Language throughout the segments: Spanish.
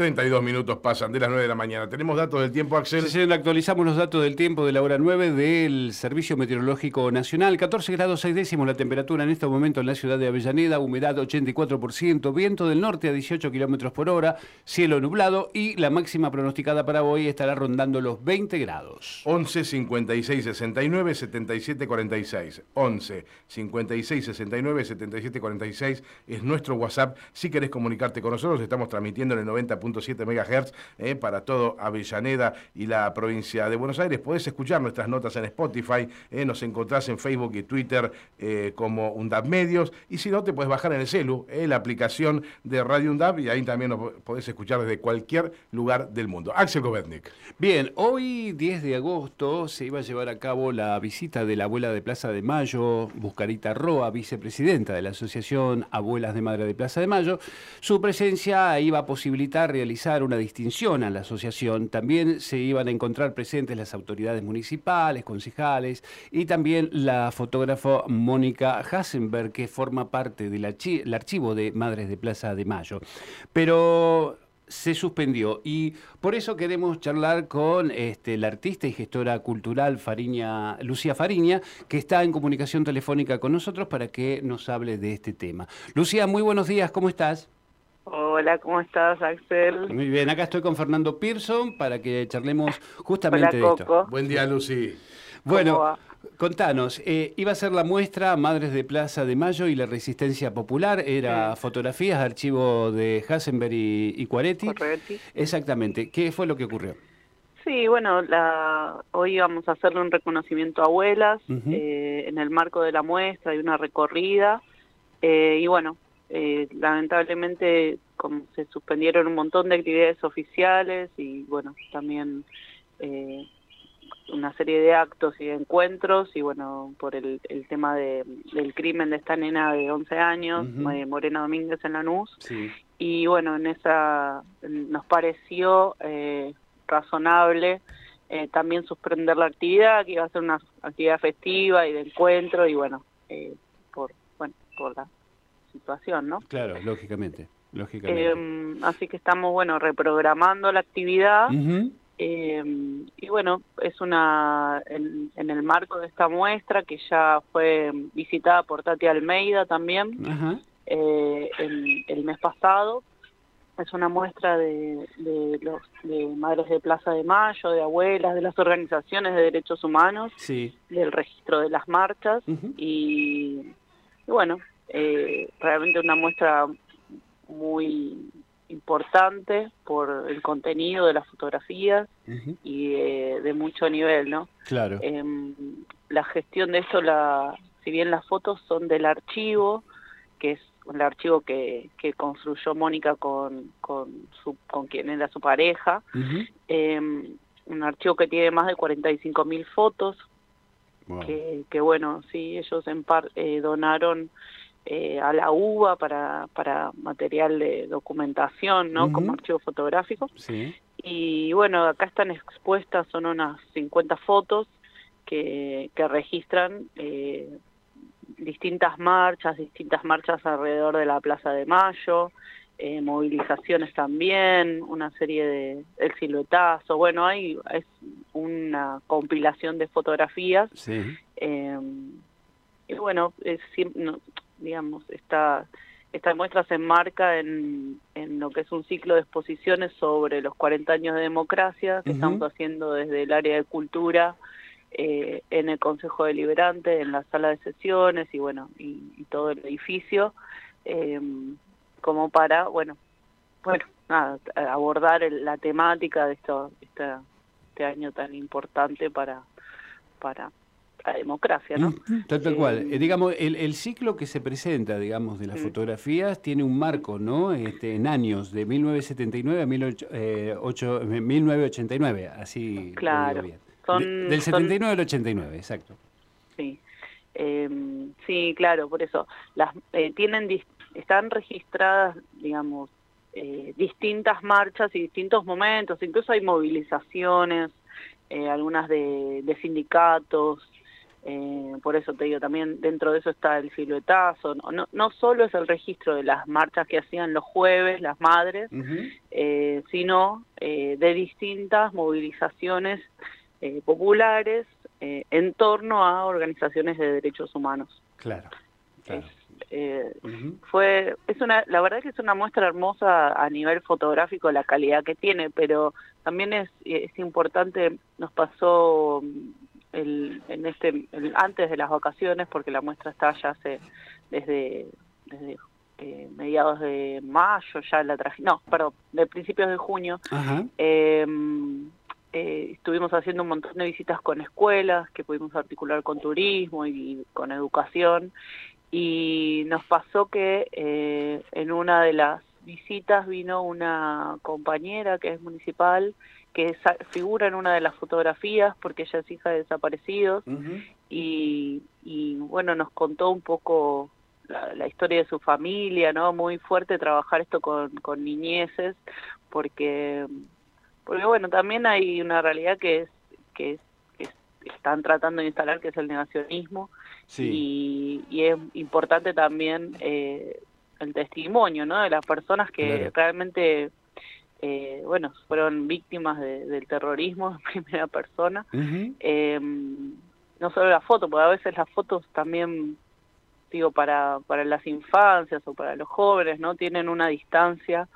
32 minutos pasan de las 9 de la mañana. ¿Tenemos datos del tiempo, Axel? Sí, sí, actualizamos los datos del tiempo de la hora 9 del Servicio Meteorológico Nacional. 14 grados 6 décimos la temperatura en este momento en la ciudad de Avellaneda, humedad 84%, viento del norte a 18 kilómetros por hora, cielo nublado y la máxima pronosticada para hoy estará rondando los 20 grados. 11 56 69 77 46. 11 56 69 77 46 es nuestro WhatsApp. Si querés comunicarte con nosotros, estamos transmitiendo en el 90. 7 MHz eh, para todo Avellaneda y la provincia de Buenos Aires. Podés escuchar nuestras notas en Spotify, eh, nos encontrás en Facebook y Twitter eh, como UNDAP Medios y si no te puedes bajar en el celu la aplicación de Radio UNDAP y ahí también nos podés escuchar desde cualquier lugar del mundo. Axel Govetnik. Bien, hoy 10 de agosto se iba a llevar a cabo la visita de la abuela de Plaza de Mayo, Buscarita Roa, vicepresidenta de la Asociación Abuelas de Madre de Plaza de Mayo. Su presencia iba a posibilitar realizar una distinción a la asociación, también se iban a encontrar presentes las autoridades municipales, concejales y también la fotógrafa Mónica Hasenberg, que forma parte del archivo de Madres de Plaza de Mayo. Pero se suspendió y por eso queremos charlar con este, la artista y gestora cultural Fariña, Lucía Fariña, que está en comunicación telefónica con nosotros para que nos hable de este tema. Lucía, muy buenos días, ¿cómo estás? Hola, ¿cómo estás, Axel? Muy bien, acá estoy con Fernando Pearson para que charlemos justamente de esto. Buen día, Lucy. Bueno, contanos, eh, iba a ser la muestra Madres de Plaza de Mayo y la Resistencia Popular, era fotografías, archivo de Hasenberg y, y Cuaretti. Exactamente, ¿qué fue lo que ocurrió? Sí, bueno, la, hoy vamos a hacerle un reconocimiento a abuelas eh, en el marco de la muestra, hay una recorrida, eh, y bueno, eh, lamentablemente como se suspendieron un montón de actividades oficiales y bueno, también eh, una serie de actos y de encuentros y bueno, por el, el tema de, del crimen de esta nena de 11 años, Morena Domínguez en Lanús. Y bueno, en esa nos pareció eh, razonable eh, también suspender la actividad, que iba a ser una actividad festiva y de encuentro y bueno, eh, por, bueno, por la situación, ¿no? Claro, lógicamente. lógicamente. Em, así que estamos, bueno, reprogramando la actividad. Em, y bueno, es una, en, el marco de esta muestra que ya fue visitada por Tati Almeida también eh, el, mes pasado, es una muestra de, de, los de madres de Plaza de Mayo, de abuelas, de las organizaciones de derechos humanos, del registro de las marchas y, bueno, eh, realmente una muestra muy importante por el contenido de las fotografías y eh, de mucho nivel, ¿no? Claro. Em, la gestión de esto, la, si bien las fotos son del archivo, que es el archivo que, que construyó Mónica con, con, su, con quien era su pareja, em, un archivo que tiene más de 45 mil fotos, que, que, bueno, sí, ellos en par, eh, donaron eh, a la UBA para, para material de documentación, ¿no? Como archivo fotográfico. Sí. Y bueno, acá están expuestas, son unas 50 fotos que, que registran eh, distintas marchas, distintas marchas alrededor de la Plaza de Mayo, eh, movilizaciones también, una serie de el siluetazo, bueno, hay es una compilación de fotografías. Sí. Eh, y bueno, es, digamos, esta, esta muestra se enmarca en, en lo que es un ciclo de exposiciones sobre los 40 años de democracia que estamos haciendo desde el área de cultura eh, en el Consejo Deliberante, en la sala de sesiones y bueno, y, todo el edificio, eh, como para, bueno, bueno, nada, abordar la temática de esto, este año tan importante para, para la democracia, ¿no? Tal, cual. Eh, digamos, el, el, ciclo que se presenta, digamos, de las fotografías tiene un marco, ¿no? Este, en años, de 1979 a 1989, eh, así claro. bien. del 79 al 89, exacto. Sí. Em, sí, claro, por eso. Las eh, tienen están registradas, digamos, distintas marchas y distintos momentos, incluso hay movilizaciones, algunas de, de sindicatos, Eh, por eso te digo, también dentro de eso está el siluetazo. No, no, solo es el registro de las marchas que hacían los jueves las madres, eh, sino eh, de distintas movilizaciones populares en torno a organizaciones de derechos humanos. Claro. fue es una la verdad que es una muestra hermosa a nivel fotográfico la calidad que tiene pero también es, es importante nos pasó el, en este antes de las vacaciones porque la muestra está ya hace desde desde eh, mediados de mayo ya la traje no perdón de principios de junio em, eh, estuvimos haciendo un montón de visitas con escuelas que pudimos articular con turismo y, con educación y nos pasó que eh, en una de las visitas vino una compañera que es municipal que figura en una de las fotografías porque ella es hija de desaparecidos y, bueno, nos contó un poco la, historia de su familia, ¿no? Muy fuerte trabajar esto con, con niñeces porque, porque bueno, también hay una realidad que es, que están tratando de instalar, que es el negacionismo, y, es importante también eh, el testimonio, ¿no? De las personas que realmente eh, bueno, fueron víctimas del terrorismo en primera persona. Em, no solo la foto, porque a veces las fotos también, digo, para, para las infancias o para los jóvenes, ¿no? Tienen una distancia,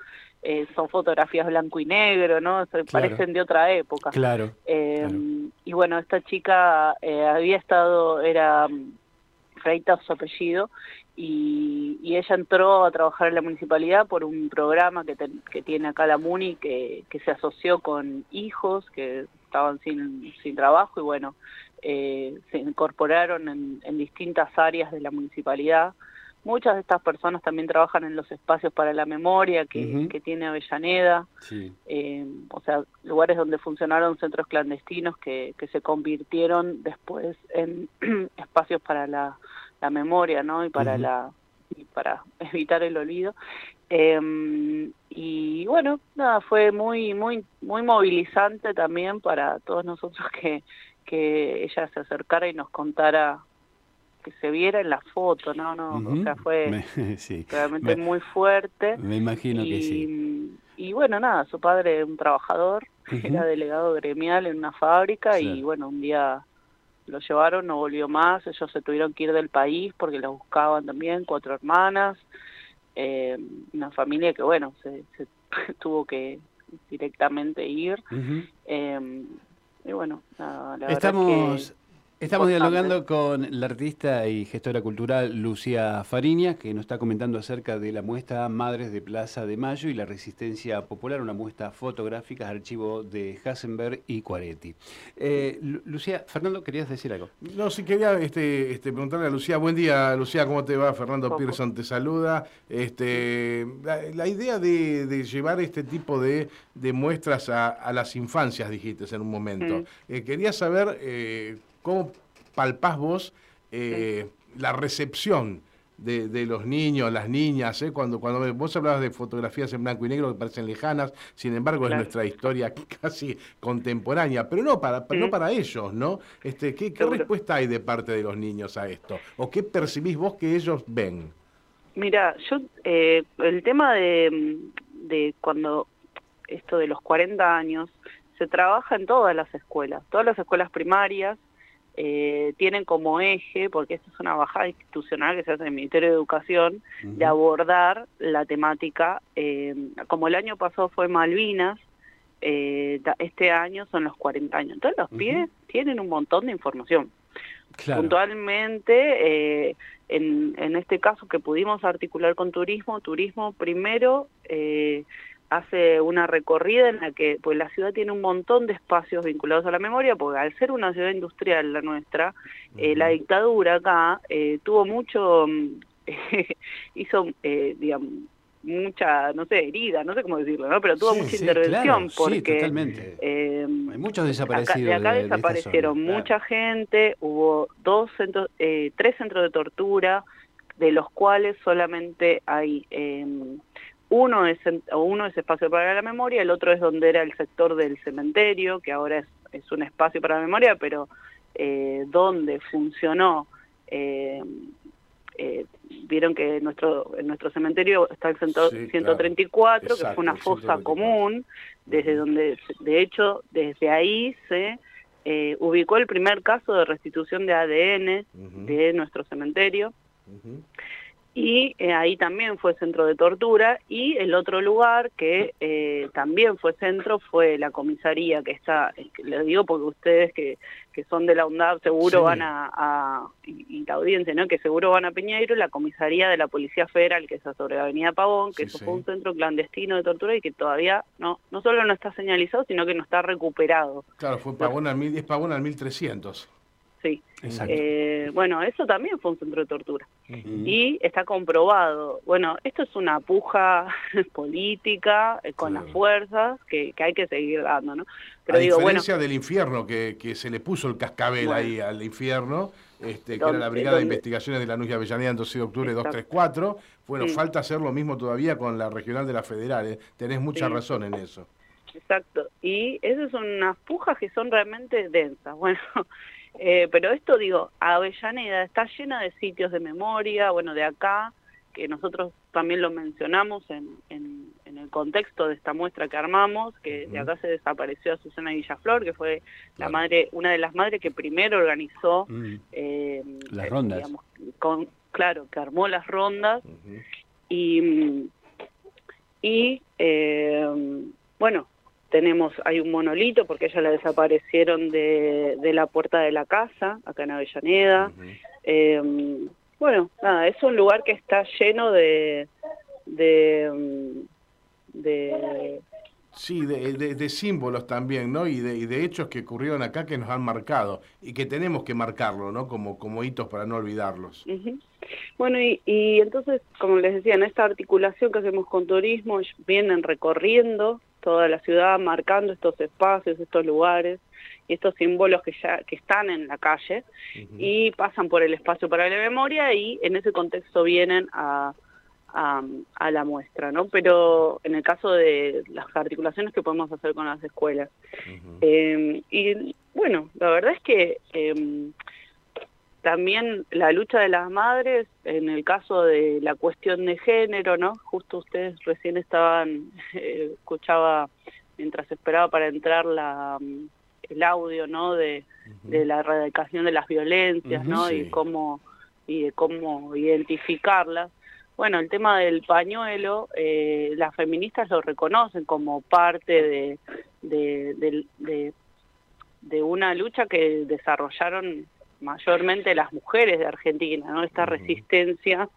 eh, son fotografías blanco y negro, ¿no? Se parecen de otra época. Claro, em, Y bueno, esta chica eh, había estado, era Freita su apellido, y, ella entró a trabajar en la municipalidad por un programa que, que tiene acá la MUNI que, se asoció con hijos que estaban sin, sin trabajo y bueno, eh, se incorporaron en, en, distintas áreas de la municipalidad. Muchas de estas personas también trabajan en los espacios para la memoria que, que tiene Avellaneda, eh, o sea, lugares donde funcionaron centros clandestinos que, que se convirtieron después en espacios para la la memoria, ¿no? Y para la para evitar el olvido. Em, y bueno, nada, fue muy muy muy movilizante también para todos nosotros que que ella se acercara y nos contara que se viera en la foto, ¿no? no O sea, fue realmente muy fuerte. Me imagino que sí. Y bueno, nada, su padre un trabajador, era delegado gremial en una fábrica y bueno, un día lo llevaron, no volvió más, ellos se tuvieron que ir del país porque lo buscaban también, cuatro hermanas, eh, una familia que bueno, se, tuvo que directamente ir. eh, y bueno, la Estamos... Estamos dialogando con la artista y gestora cultural Lucía Fariña, que nos está comentando acerca de la muestra Madres de Plaza de Mayo y la Resistencia Popular, una muestra fotográfica, archivo de Hasenberg y Cuaretti. Eh, Lucía, Fernando, ¿querías decir algo? No, sí, quería este, este, preguntarle a Lucía. Buen día, Lucía, ¿cómo te va? Fernando Pearson te saluda. Este, la, idea de, llevar este tipo de, muestras a, las infancias, dijiste en un momento. Mm. Eh, quería saber... Eh, ¿Cómo palpás vos eh, la recepción de, los niños, las niñas, eh? cuando, cuando vos hablabas de fotografías en blanco y negro que parecen lejanas, sin embargo es nuestra historia casi contemporánea, pero no para, no para ellos, ¿no? Este, ¿qué, respuesta hay de parte de los niños a esto? ¿O qué percibís vos que ellos ven? Mira, yo, eh, el tema de, de cuando esto de los 40 años, se trabaja en todas las escuelas, todas las escuelas primarias, eh, tienen como eje, porque esto es una bajada institucional que se hace en el Ministerio de Educación, de abordar la temática, eh, como el año pasado fue Malvinas, eh, este año son los 40 años. Entonces los pies tienen un montón de información. Puntualmente, en, en este caso que pudimos articular con turismo, turismo primero hace una recorrida en la que pues la ciudad tiene un montón de espacios vinculados a la memoria, porque al ser una ciudad industrial la nuestra, eh, la dictadura acá eh, tuvo mucho, hizo, eh, digamos, mucha, no sé, herida, no sé cómo decirlo, ¿no? Pero tuvo mucha intervención porque... Hay muchos desaparecidos. Acá, de acá desaparecieron mucha gente, hubo dos centros, tres centros de tortura, de los cuales solamente hay em, uno es, uno es espacio para la memoria, el otro es donde era el sector del cementerio, que ahora es, es un espacio para la memoria, pero eh, donde funcionó, eh, eh, vieron que nuestro, en nuestro cementerio está el 134, que fue una fosa común, desde donde, de hecho, desde ahí se ubicó el primer caso de restitución de ADN de nuestro cementerio y eh, ahí también fue centro de tortura y el otro lugar que eh, también fue centro fue la comisaría que está, les digo porque ustedes que, que son de la UNDAP seguro van a, y, la audiencia, ¿no? que seguro van a Piñeiro, la comisaría de la Policía Federal que está sobre la Avenida Pavón, que eso fue un centro clandestino de tortura y que todavía no no solo no está señalizado, sino que no está recuperado. Claro, fue Pavón al, es Pavón al 1300 sí. Eh, bueno, eso también fue un centro de tortura. Y está comprobado. Bueno, esto es una puja política eh, con las fuerzas que, hay que seguir dando, ¿no? Pero A digo, diferencia del infierno, que, que, se le puso el cascabel ahí al infierno, este, que era la Brigada de Investigaciones de la Nuya Avellaneda en 12 de octubre Exacto. 234. Bueno, falta hacer lo mismo todavía con la regional de las federales. Tenés mucha razón en eso. Exacto. Y esas son unas pujas que son realmente densas. Bueno, eh, pero esto, digo, Avellaneda está llena de sitios de memoria, bueno, de acá, que nosotros también lo mencionamos en, en, el contexto de esta muestra que armamos, que de acá se desapareció a Susana Villaflor, que fue la madre, una de las madres que primero organizó mm. eh, las rondas. Digamos, con, claro, que armó las rondas y, y eh, tenemos, hay un monolito porque ella la desaparecieron de, de la puerta de la casa, acá en Avellaneda. Em, bueno, nada, es un lugar que está lleno de... de, de Sí, de, de, símbolos también, ¿no? Y de, y de hechos que ocurrieron acá que nos han marcado y que tenemos que marcarlo, ¿no? Como, como hitos para no olvidarlos. Bueno, y, y entonces, como les decía, en esta articulación que hacemos con turismo, vienen recorriendo toda la ciudad marcando estos espacios, estos lugares y estos símbolos que ya que están en la calle y pasan por el espacio para la memoria y en ese contexto vienen a, a, la muestra, ¿no? Pero en el caso de las articulaciones que podemos hacer con las escuelas. Eh, y bueno, la verdad es que eh, también la lucha de las madres, en el caso de la cuestión de género, ¿no? Justo ustedes recién estaban, eh, escuchaba mientras esperaba para entrar la, mm, el audio, ¿no? De, de la erradicación de las violencias, ¿no? Y cómo y de cómo identificarlas. Bueno, el tema del pañuelo, eh, las feministas lo reconocen como parte de, de, de, de una lucha que desarrollaron mayormente las mujeres de Argentina, ¿no? Esta resistencia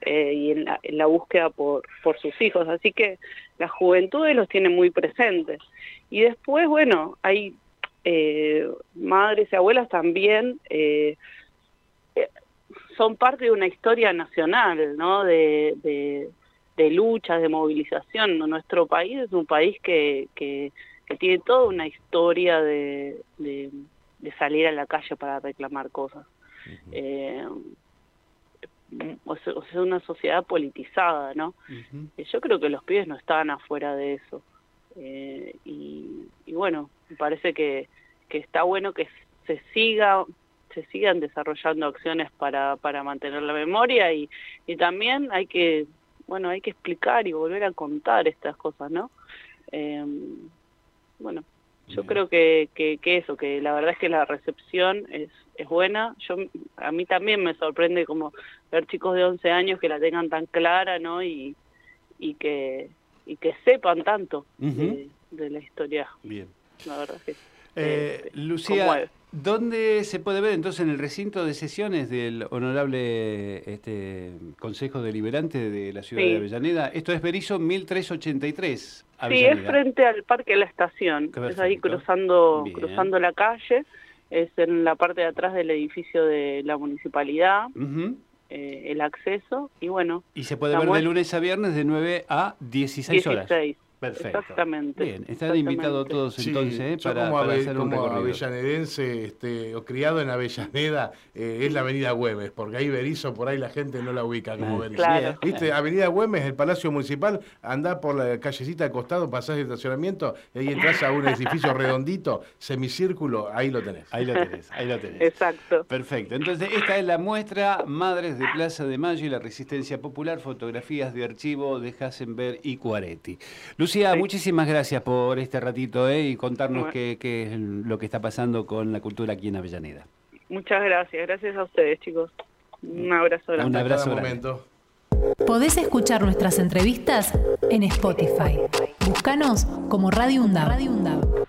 eh, y en la, en la, búsqueda por, por sus hijos. Así que la juventud los tiene muy presentes. Y después, bueno, hay eh, madres y abuelas también eh, son parte de una historia nacional, ¿no? De, de, de luchas, de movilización. Nuestro país es un país que, que, que tiene toda una historia de, de de salir a la calle para reclamar cosas. eh, o, sea, una sociedad politizada, ¿no? Yo creo que los pibes no estaban afuera de eso. Eh, y, y, bueno, me parece que, que está bueno que se siga se sigan desarrollando acciones para, para mantener la memoria y, y también hay que bueno hay que explicar y volver a contar estas cosas no eh, bueno yo creo que, que, eso, que la verdad es que la recepción es, es buena. Yo A mí también me sorprende como ver chicos de 11 años que la tengan tan clara, ¿no? Y, y, que, y que sepan tanto de, la historia. Bien. La verdad que... Eh, Lucía, ¿dónde se puede ver entonces en el recinto de sesiones del honorable este, Consejo Deliberante de la ciudad de Avellaneda? Esto es Berizo 1383. Sí, es frente al Parque de la Estación, es ahí cruzando, cruzando la calle, es en la parte de atrás del edificio de la municipalidad. Eh, el acceso y bueno. Y se puede ver de lunes a viernes de 9 a 16 horas. Perfecto. Exactamente. Bien, están invitados todos entonces eh, para, como, hacer un como recorrido. avellanedense este, o criado en Avellaneda, eh, es la Avenida Güemes, porque ahí Berizo, por ahí la gente no la ubica como Ah, Berizo. Claro. ¿Viste? Avenida Güemes, el Palacio Municipal, andá por la callecita al costado, pasás el estacionamiento, y ahí entras a un edificio redondito, semicírculo, ahí lo tenés. Ahí lo tenés, ahí lo tenés. Exacto. Perfecto. Entonces, esta es la muestra Madres de Plaza de Mayo y la Resistencia Popular, fotografías de archivo de Hasenberg y Cuaretti. Lucía, Sí. muchísimas gracias por este ratito eh, y contarnos Bueno. qué, qué es lo que está pasando con la cultura aquí en Avellaneda. Muchas gracias. Gracias a ustedes, chicos. Un abrazo grande. Un abrazo grande. momento. Podés escuchar nuestras entrevistas en Spotify. Búscanos como Radio UNDAB. Radio UNDAB.